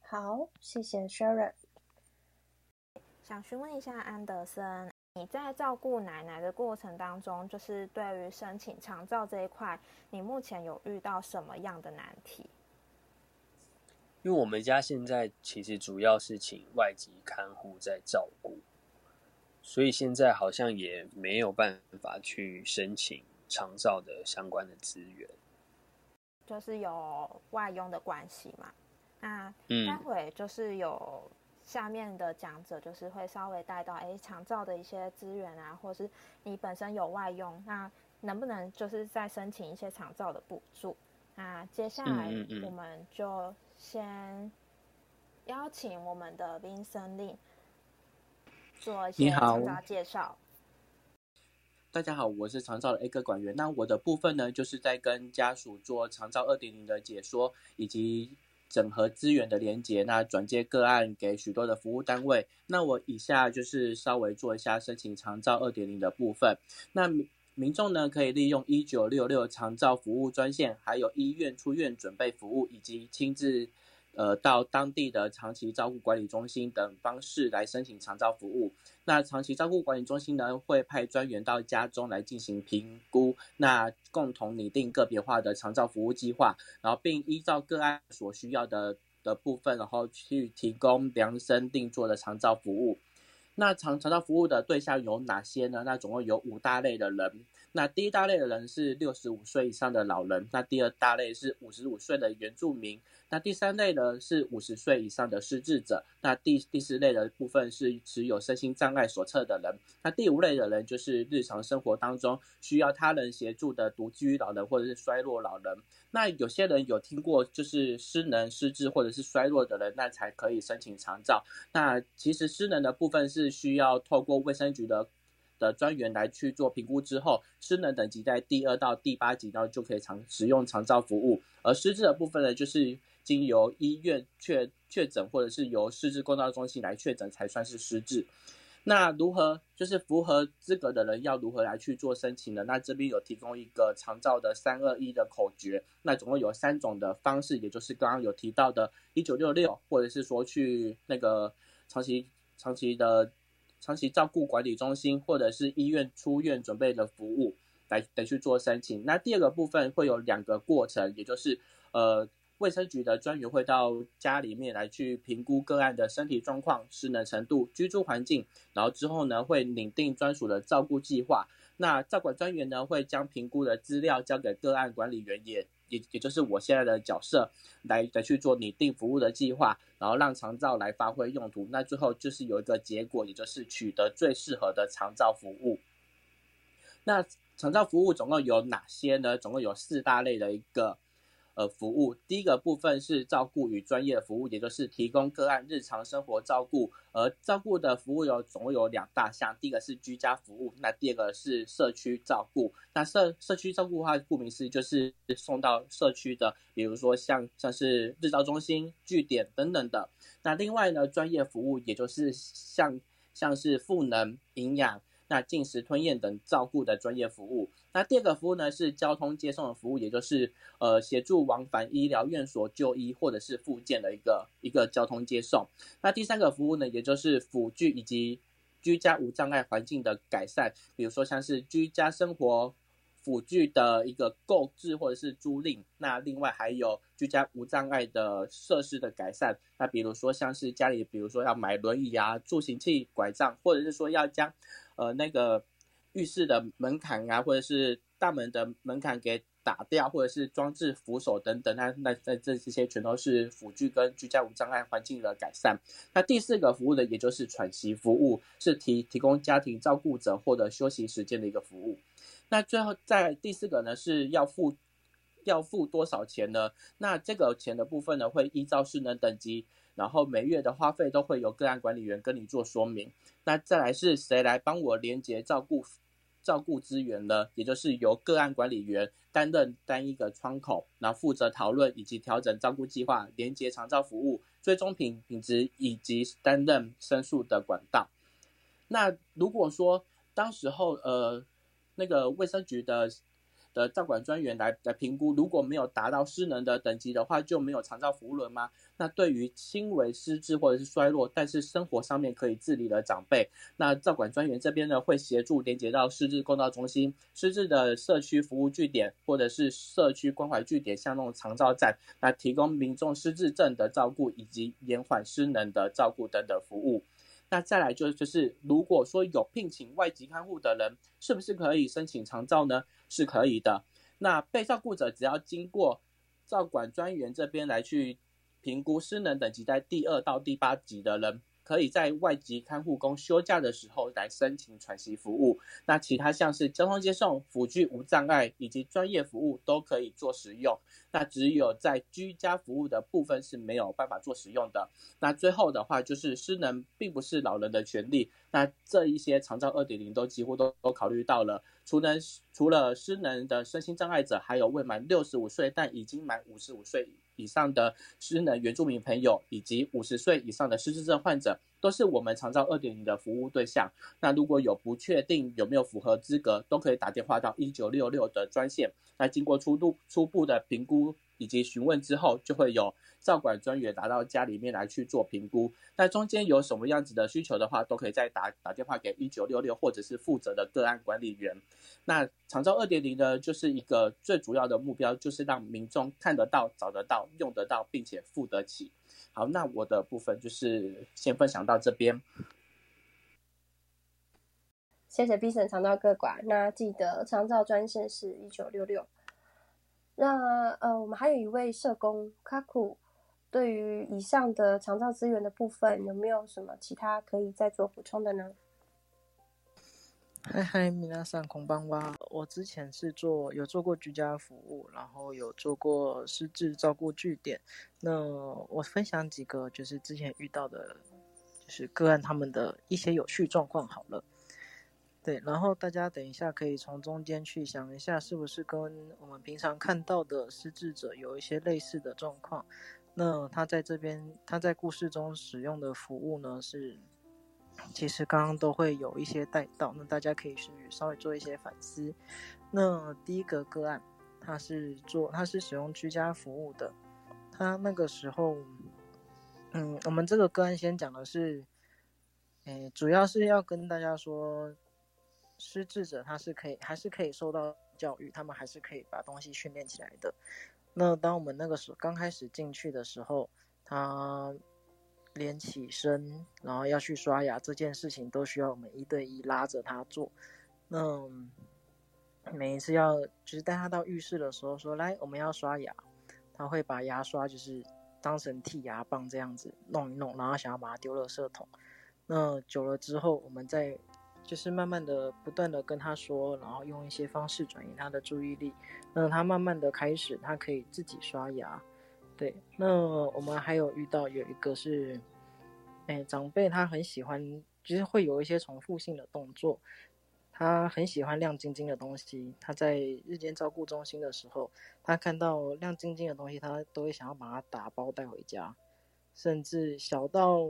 好，谢谢 Sharon。想询问一下安德森，你在照顾奶奶的过程当中，就是对于申请长照这一块，你目前有遇到什么样的难题？因为我们家现在其实主要是请外籍看护在照顾，所以现在好像也没有办法去申请长照的相关的资源。就是有外佣的关系嘛，那嗯待会就是有下面的讲者，就是会稍微带到哎长照的一些资源啊，或是你本身有外佣，那能不能就是再申请一些长照的补助？那接下来我们就先邀请我们的林森令做一些你好长照介绍。大家好，我是长照的 A 哥管员。那我的部分呢，就是在跟家属做长照二点零的解说，以及整合资源的连接，那转接个案给许多的服务单位。那我以下就是稍微做一下申请长照二点零的部分。那民众呢，可以利用一九六六长照服务专线，还有医院出院准备服务，以及亲自呃到当地的长期照顾管理中心等方式来申请长照服务。那长期照顾管理中心呢，会派专员到家中来进行评估，那共同拟定个别化的长照服务计划，然后并依照个案所需要的的部分，然后去提供量身定做的长照服务。那常常到服务的对象有哪些呢？那总共有五大类的人。那第一大类的人是六十五岁以上的老人，那第二大类是五十五岁的原住民，那第三类呢是五十岁以上的失智者，那第第四类的部分是持有身心障碍手册的人，那第五类的人就是日常生活当中需要他人协助的独居老人或者是衰弱老人。那有些人有听过，就是失能、失智或者是衰弱的人，那才可以申请长照。那其实失能的部分是需要透过卫生局的的专员来去做评估之后，失能等级在第二到第八级，然后就可以长使用长照服务。而失智的部分呢，就是经由医院确确诊，或者是由失智公照中心来确诊才算是失智。那如何就是符合资格的人要如何来去做申请呢？那这边有提供一个长照的三二一的口诀，那总共有三种的方式，也就是刚刚有提到的一九六六，或者是说去那个长期长期的长期照顾管理中心，或者是医院出院准备的服务来来去做申请。那第二个部分会有两个过程，也就是呃。卫生局的专员会到家里面来去评估个案的身体状况、失能程度、居住环境，然后之后呢会拟定专属的照顾计划。那照管专员呢会将评估的资料交给个案管理员，也也也就是我现在的角色，来来去做拟定服务的计划，然后让长照来发挥用途。那最后就是有一个结果，也就是取得最适合的长照服务。那长照服务总共有哪些呢？总共有四大类的一个。呃，服务第一个部分是照顾与专业服务，也就是提供个案日常生活照顾。而照顾的服务有总共有两大项，第一个是居家服务，那第二个是社区照顾。那社社区照顾的话，顾名思义就是送到社区的，比如说像像是日照中心、据点等等的。那另外呢，专业服务也就是像像是赋能、营养。那进食吞咽等照顾的专业服务。那第二个服务呢是交通接送的服务，也就是呃协助往返医疗院所就医或者是复健的一个一个交通接送。那第三个服务呢，也就是辅具以及居家无障碍环境的改善，比如说像是居家生活辅具的一个购置或者是租赁。那另外还有居家无障碍的设施的改善。那比如说像是家里，比如说要买轮椅啊、助行器、拐杖，或者是说要将呃，那个浴室的门槛啊，或者是大门的门槛给打掉，或者是装置扶手等等，那那那这些全都是辅具跟居家无障碍环境的改善。那第四个服务的，也就是喘息服务，是提提供家庭照顾者获得休息时间的一个服务。那最后在第四个呢，是要付要付多少钱呢？那这个钱的部分呢，会依照失能等级。然后每月的花费都会由个案管理员跟你做说明。那再来是谁来帮我连接照顾照顾资源呢？也就是由个案管理员担任单一个窗口，然后负责讨论以及调整照顾计划、连接长照服务、追踪品品质以及担任申诉的管道。那如果说当时候呃那个卫生局的的照管专员来来评估，如果没有达到失能的等级的话，就没有长照服务了吗？那对于轻微失智或者是衰弱，但是生活上面可以自理的长辈，那照管专员这边呢会协助连接到失智公照中心、失智的社区服务据点或者是社区关怀据点，像那种长照站，那提供民众失智症的照顾以及延缓失能的照顾等等服务。那再来就就是，如果说有聘请外籍看护的人，是不是可以申请长照呢？是可以的。那被照顾者只要经过照管专员这边来去评估失能等级在第二到第八级的人。可以在外籍看护工休假的时候来申请喘息服务。那其他像是交通接送、辅具无障碍以及专业服务都可以做使用。那只有在居家服务的部分是没有办法做使用的。那最后的话就是失能并不是老人的权利。那这一些长照二点零都几乎都都考虑到了。除能除了失能的身心障碍者，还有未满六十五岁但已经满五十五岁。以上的失能原住民朋友，以及五十岁以上的失智症患者，都是我们长照二点零的服务对象。那如果有不确定有没有符合资格，都可以打电话到一九六六的专线。那经过初步初步的评估以及询问之后，就会有。照管专员打到家里面来去做评估，那中间有什么样子的需求的话，都可以再打打电话给一九六六或者是负责的个案管理员。那长照二点零呢，就是一个最主要的目标，就是让民众看得到、找得到、用得到，并且付得起。好，那我的部分就是先分享到这边。谢谢 B 省长照各管，那记得长照专线是一九六六。那呃，我们还有一位社工卡库。对于以上的长照资源的部分，有没有什么其他可以再做补充的呢？嗨嗨，米娜桑空邦哇！我之前是做有做过居家服务，然后有做过失智照顾据点。那我分享几个就是之前遇到的，就是个案他们的一些有趣状况好了。对，然后大家等一下可以从中间去想一下，是不是跟我们平常看到的失智者有一些类似的状况？那他在这边，他在故事中使用的服务呢，是其实刚刚都会有一些带到，那大家可以去稍微做一些反思。那第一个个案，他是做他是使用居家服务的，他那个时候，嗯，我们这个个案先讲的是，诶，主要是要跟大家说，失智者他是可以还是可以受到教育，他们还是可以把东西训练起来的。那当我们那个时候刚开始进去的时候，他连起身，然后要去刷牙这件事情，都需要我们一对一拉着他做。那每一次要就是带他到浴室的时候，说来我们要刷牙，他会把牙刷就是当成剃牙棒这样子弄一弄，然后想要把它丢垃圾桶。那久了之后，我们再。就是慢慢的、不断的跟他说，然后用一些方式转移他的注意力，那他慢慢的开始，他可以自己刷牙。对，那我们还有遇到有一个是，哎，长辈他很喜欢，就是会有一些重复性的动作，他很喜欢亮晶晶的东西。他在日间照顾中心的时候，他看到亮晶晶的东西，他都会想要把它打包带回家，甚至小到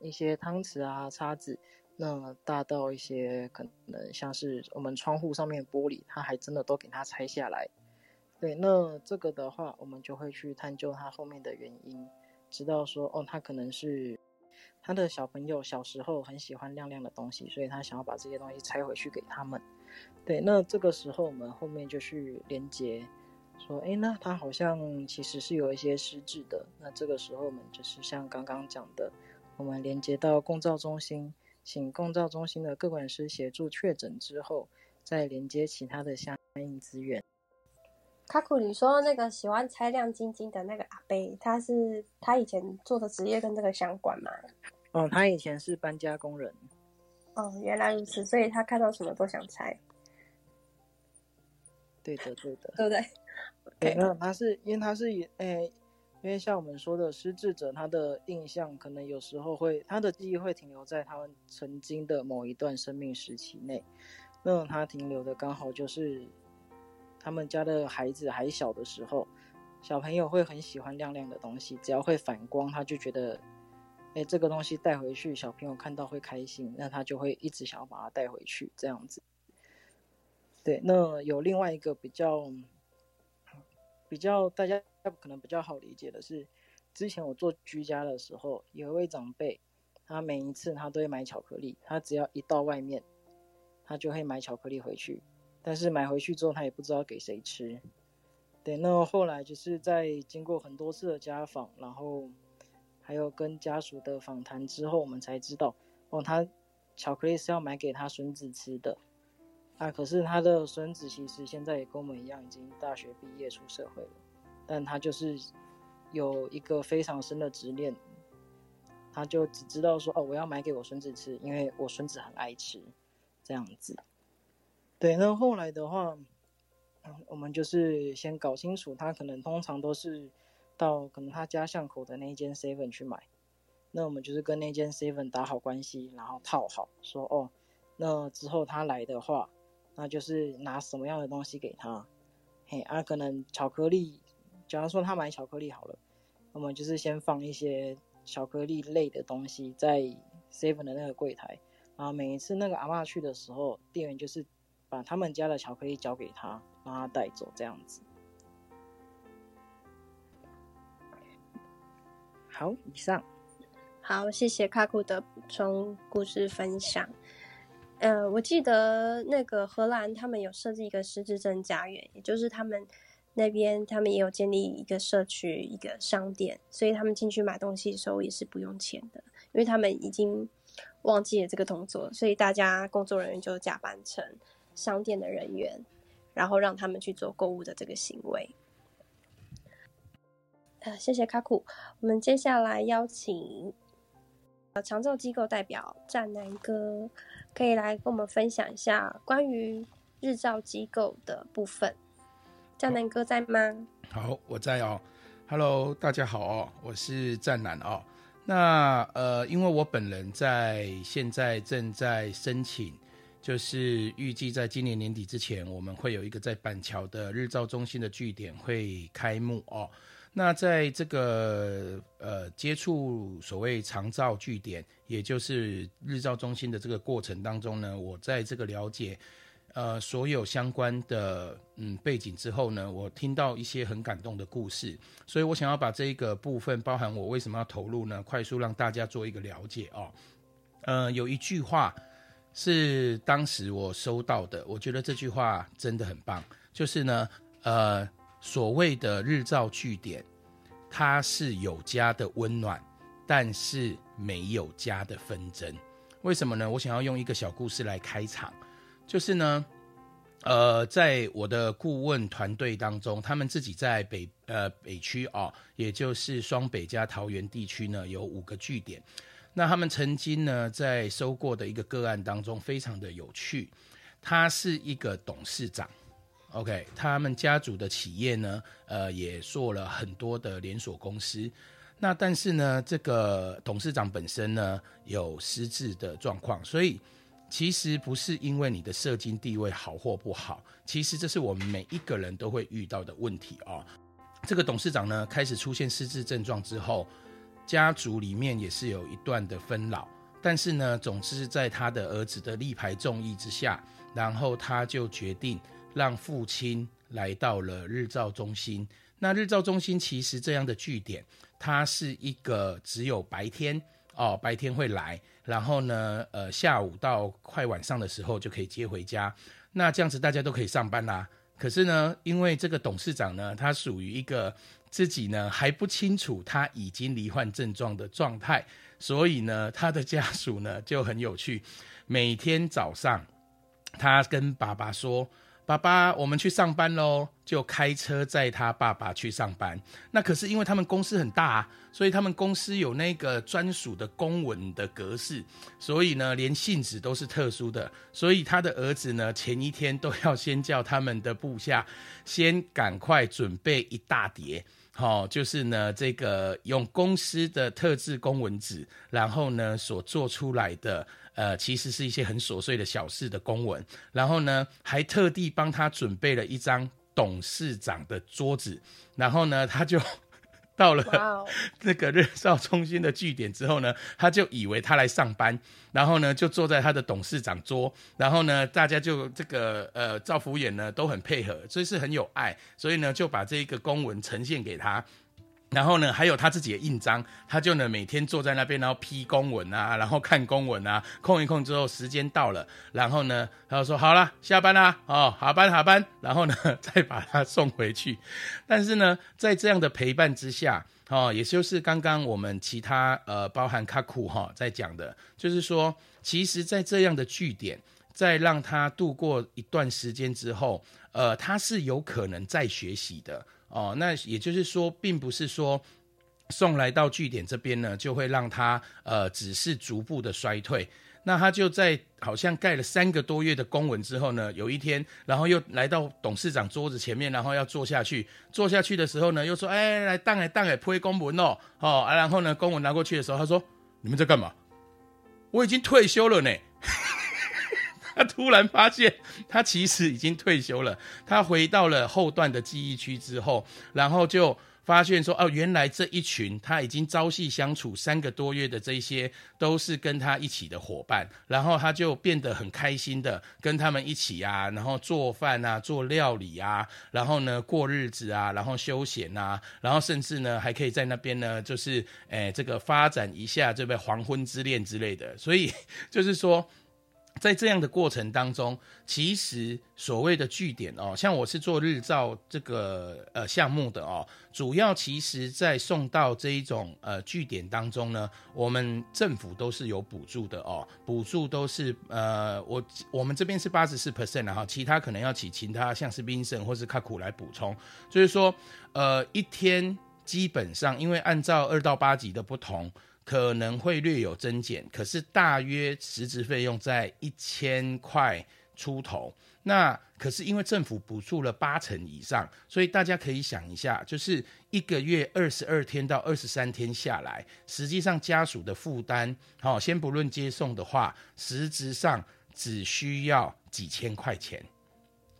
一些汤匙啊、叉子。那大到一些可能像是我们窗户上面玻璃，它还真的都给它拆下来。对，那这个的话，我们就会去探究它后面的原因，知道说，哦，他可能是他的小朋友小时候很喜欢亮亮的东西，所以他想要把这些东西拆回去给他们。对，那这个时候我们后面就去连接，说，哎，那他好像其实是有一些失智的。那这个时候我们就是像刚刚讲的，我们连接到共照中心。请共照中心的各管师协助确诊之后，再连接其他的相应资源。卡库，里说那个喜欢拆亮晶晶的那个阿贝，他是他以前做的职业跟这个相关吗？哦，他以前是搬家工人。哦，原来如此，所以他看到什么都想拆。对的，对的，对不对？对，那他是因为他是诶。因为像我们说的失智者，他的印象可能有时候会，他的记忆会停留在他们曾经的某一段生命时期内。那他停留的刚好就是他们家的孩子还小的时候，小朋友会很喜欢亮亮的东西，只要会反光，他就觉得，哎，这个东西带回去，小朋友看到会开心，那他就会一直想要把它带回去，这样子。对，那有另外一个比较比较大家那可能比较好理解的是，之前我做居家的时候，有一位长辈，他每一次他都会买巧克力，他只要一到外面，他就会买巧克力回去，但是买回去之后他也不知道给谁吃。对，那后来就是在经过很多次的家访，然后还有跟家属的访谈之后，我们才知道，哦，他巧克力是要买给他孙子吃的。啊，可是他的孙子其实现在也跟我们一样，已经大学毕业出社会了，但他就是有一个非常深的执念，他就只知道说，哦，我要买给我孙子吃，因为我孙子很爱吃，这样子。对，那后来的话，我们就是先搞清楚，他可能通常都是到可能他家巷口的那间 seven 去买，那我们就是跟那间 seven 打好关系，然后套好，说，哦，那之后他来的话。那就是拿什么样的东西给他，嘿，啊，可能巧克力，假如说他买巧克力好了，我们就是先放一些巧克力类的东西在 seven 的那个柜台，然后每一次那个阿妈去的时候，店员就是把他们家的巧克力交给他，让他带走这样子。好，以上。好，谢谢卡库的补充故事分享。呃，我记得那个荷兰他们有设置一个失智症家园，也就是他们那边他们也有建立一个社区一个商店，所以他们进去买东西的时候也是不用钱的，因为他们已经忘记了这个动作，所以大家工作人员就假扮成商店的人员，然后让他们去做购物的这个行为。呃，谢谢卡库，我们接下来邀请呃长照机构代表战南哥。可以来跟我们分享一下关于日照机构的部分。战南哥在吗？好，我在哦。Hello，大家好哦，我是战南哦。那呃，因为我本人在现在正在申请，就是预计在今年年底之前，我们会有一个在板桥的日照中心的据点会开幕哦。那在这个呃接触所谓长照据点，也就是日照中心的这个过程当中呢，我在这个了解呃所有相关的嗯背景之后呢，我听到一些很感动的故事，所以我想要把这一个部分，包含我为什么要投入呢，快速让大家做一个了解哦。呃，有一句话是当时我收到的，我觉得这句话真的很棒，就是呢，呃。所谓的日照据点，它是有家的温暖，但是没有家的纷争。为什么呢？我想要用一个小故事来开场，就是呢，呃，在我的顾问团队当中，他们自己在北呃北区啊，也就是双北加桃园地区呢，有五个据点。那他们曾经呢，在收过的一个个案当中，非常的有趣。他是一个董事长。OK，他们家族的企业呢，呃，也做了很多的连锁公司。那但是呢，这个董事长本身呢有失智的状况，所以其实不是因为你的社经地位好或不好，其实这是我们每一个人都会遇到的问题哦。这个董事长呢开始出现失智症状之后，家族里面也是有一段的分老，但是呢，总之在他的儿子的力排众议之下，然后他就决定。让父亲来到了日照中心。那日照中心其实这样的据点，它是一个只有白天哦，白天会来，然后呢，呃，下午到快晚上的时候就可以接回家。那这样子大家都可以上班啦。可是呢，因为这个董事长呢，他属于一个自己呢还不清楚他已经罹患症状的状态，所以呢，他的家属呢就很有趣，每天早上他跟爸爸说。爸爸，我们去上班喽，就开车载他爸爸去上班。那可是因为他们公司很大，所以他们公司有那个专属的公文的格式，所以呢，连信纸都是特殊的。所以他的儿子呢，前一天都要先叫他们的部下先赶快准备一大叠，好，就是呢，这个用公司的特制公文纸，然后呢，所做出来的。呃，其实是一些很琐碎的小事的公文，然后呢，还特地帮他准备了一张董事长的桌子，然后呢，他就到了那 <laughs> 个日照中心的据点之后呢，他就以为他来上班，然后呢就坐在他的董事长桌，然后呢大家就这个呃赵福远呢都很配合，所以是很有爱，所以呢就把这一个公文呈现给他。<laughs> 然后呢，还有他自己的印章，他就呢每天坐在那边，然后批公文啊，然后看公文啊，空一空之后，时间到了，然后呢，他就说好了，下班啦，哦，好班好班，然后呢 <laughs> 再把他送回去。但是呢，在这样的陪伴之下，哦，也就是刚刚我们其他呃，包含卡库哈在讲的，就是说，其实，在这样的据点，在让他度过一段时间之后，呃，他是有可能再学习的。哦，那也就是说，并不是说送来到据点这边呢，就会让他呃只是逐步的衰退。那他就在好像盖了三个多月的公文之后呢，有一天，然后又来到董事长桌子前面，然后要坐下去。坐下去的时候呢，又说：“哎，来当哎当哎，推公文哦，哦。”啊，然后呢，公文拿过去的时候，他说：“你们在干嘛？我已经退休了呢。” <laughs> 他突然发现，他其实已经退休了。他回到了后段的记忆区之后，然后就发现说：“哦，原来这一群他已经朝夕相处三个多月的这些，都是跟他一起的伙伴。”然后他就变得很开心的跟他们一起啊，然后做饭啊，做料理啊，然后呢过日子啊，然后休闲啊，然后甚至呢还可以在那边呢，就是诶这个发展一下这个黄昏之恋之类的。所以就是说。在这样的过程当中，其实所谓的据点哦，像我是做日照这个呃项目的哦，主要其实在送到这一种呃据点当中呢，我们政府都是有补助的哦，补助都是呃我我们这边是八十四 percent 然后其他可能要请其他像是冰省或是卡苦来补充，就是说呃一天基本上因为按照二到八级的不同。可能会略有增减，可是大约实质费用在一千块出头。那可是因为政府补助了八成以上，所以大家可以想一下，就是一个月二十二天到二十三天下来，实际上家属的负担，好，先不论接送的话，实质上只需要几千块钱，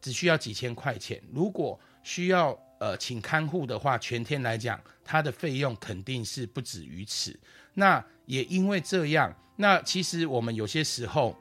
只需要几千块钱。如果需要呃请看护的话，全天来讲，它的费用肯定是不止于此。那也因为这样，那其实我们有些时候，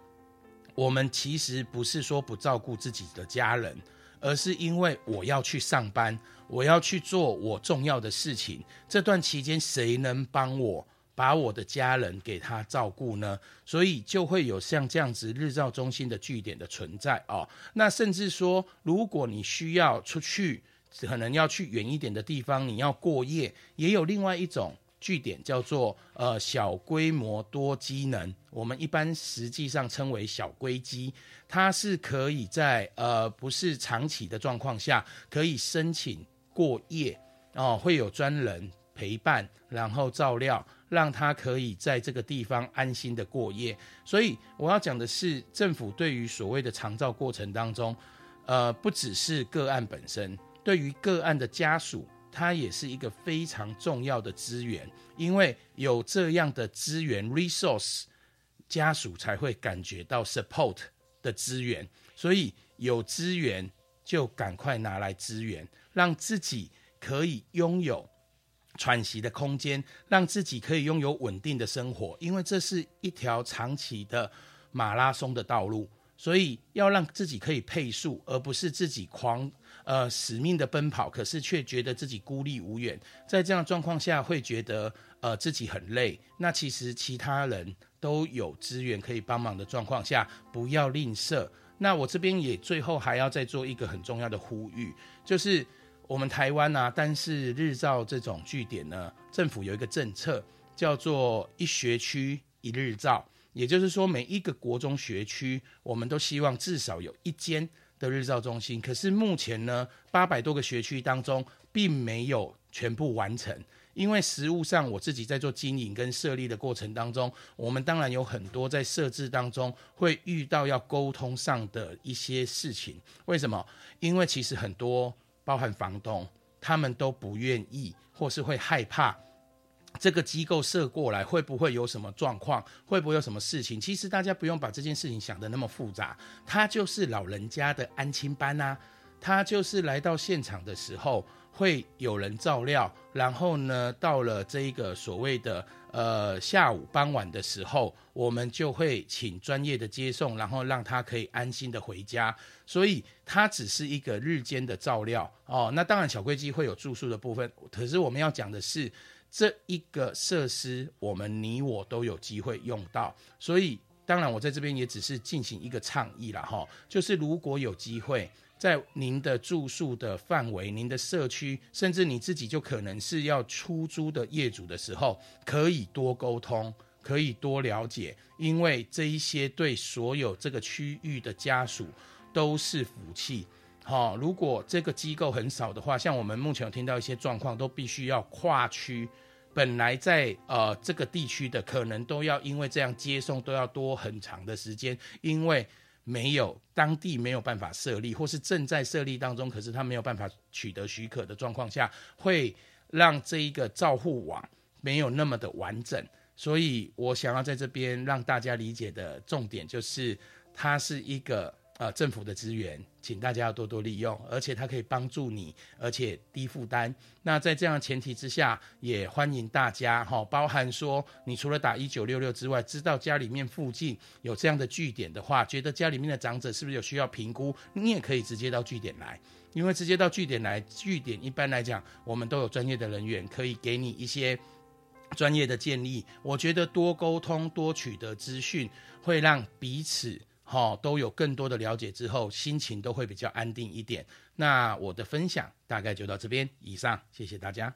我们其实不是说不照顾自己的家人，而是因为我要去上班，我要去做我重要的事情。这段期间，谁能帮我把我的家人给他照顾呢？所以就会有像这样子日照中心的据点的存在哦。那甚至说，如果你需要出去，可能要去远一点的地方，你要过夜，也有另外一种。据点叫做呃小规模多机能，我们一般实际上称为小规机，它是可以在呃不是长期的状况下可以申请过夜哦，会有专人陪伴，然后照料，让他可以在这个地方安心的过夜。所以我要讲的是，政府对于所谓的长照过程当中，呃不只是个案本身，对于个案的家属。它也是一个非常重要的资源，因为有这样的资源 resource，家属才会感觉到 support 的资源，所以有资源就赶快拿来资源，让自己可以拥有喘息的空间，让自己可以拥有稳定的生活，因为这是一条长期的马拉松的道路，所以要让自己可以配速，而不是自己狂。呃，使命的奔跑，可是却觉得自己孤立无援，在这样状况下，会觉得呃自己很累。那其实其他人都有资源可以帮忙的状况下，不要吝啬。那我这边也最后还要再做一个很重要的呼吁，就是我们台湾啊，但是日照这种据点呢，政府有一个政策叫做一学区一日照，也就是说每一个国中学区，我们都希望至少有一间。的日照中心，可是目前呢，八百多个学区当中，并没有全部完成。因为实物上，我自己在做经营跟设立的过程当中，我们当然有很多在设置当中会遇到要沟通上的一些事情。为什么？因为其实很多包含房东，他们都不愿意，或是会害怕。这个机构设过来会不会有什么状况？会不会有什么事情？其实大家不用把这件事情想得那么复杂，它就是老人家的安亲班呐。他就是来到现场的时候，会有人照料，然后呢，到了这一个所谓的呃下午傍晚的时候，我们就会请专业的接送，然后让他可以安心的回家。所以它只是一个日间的照料哦。那当然小龟机会有住宿的部分，可是我们要讲的是这一个设施，我们你我都有机会用到。所以当然我在这边也只是进行一个倡议了哈，就是如果有机会。在您的住宿的范围、您的社区，甚至你自己就可能是要出租的业主的时候，可以多沟通，可以多了解，因为这一些对所有这个区域的家属都是福气。好，如果这个机构很少的话，像我们目前有听到一些状况，都必须要跨区，本来在呃这个地区的，可能都要因为这样接送都要多很长的时间，因为。没有当地没有办法设立，或是正在设立当中，可是他没有办法取得许可的状况下，会让这一个照护网没有那么的完整。所以我想要在这边让大家理解的重点，就是它是一个。呃，政府的资源，请大家要多多利用，而且它可以帮助你，而且低负担。那在这样的前提之下，也欢迎大家哈，包含说，你除了打一九六六之外，知道家里面附近有这样的据点的话，觉得家里面的长者是不是有需要评估，你也可以直接到据点来，因为直接到据点来，据点一般来讲，我们都有专业的人员可以给你一些专业的建议。我觉得多沟通、多取得资讯，会让彼此。好，都有更多的了解之后，心情都会比较安定一点。那我的分享大概就到这边以上，谢谢大家。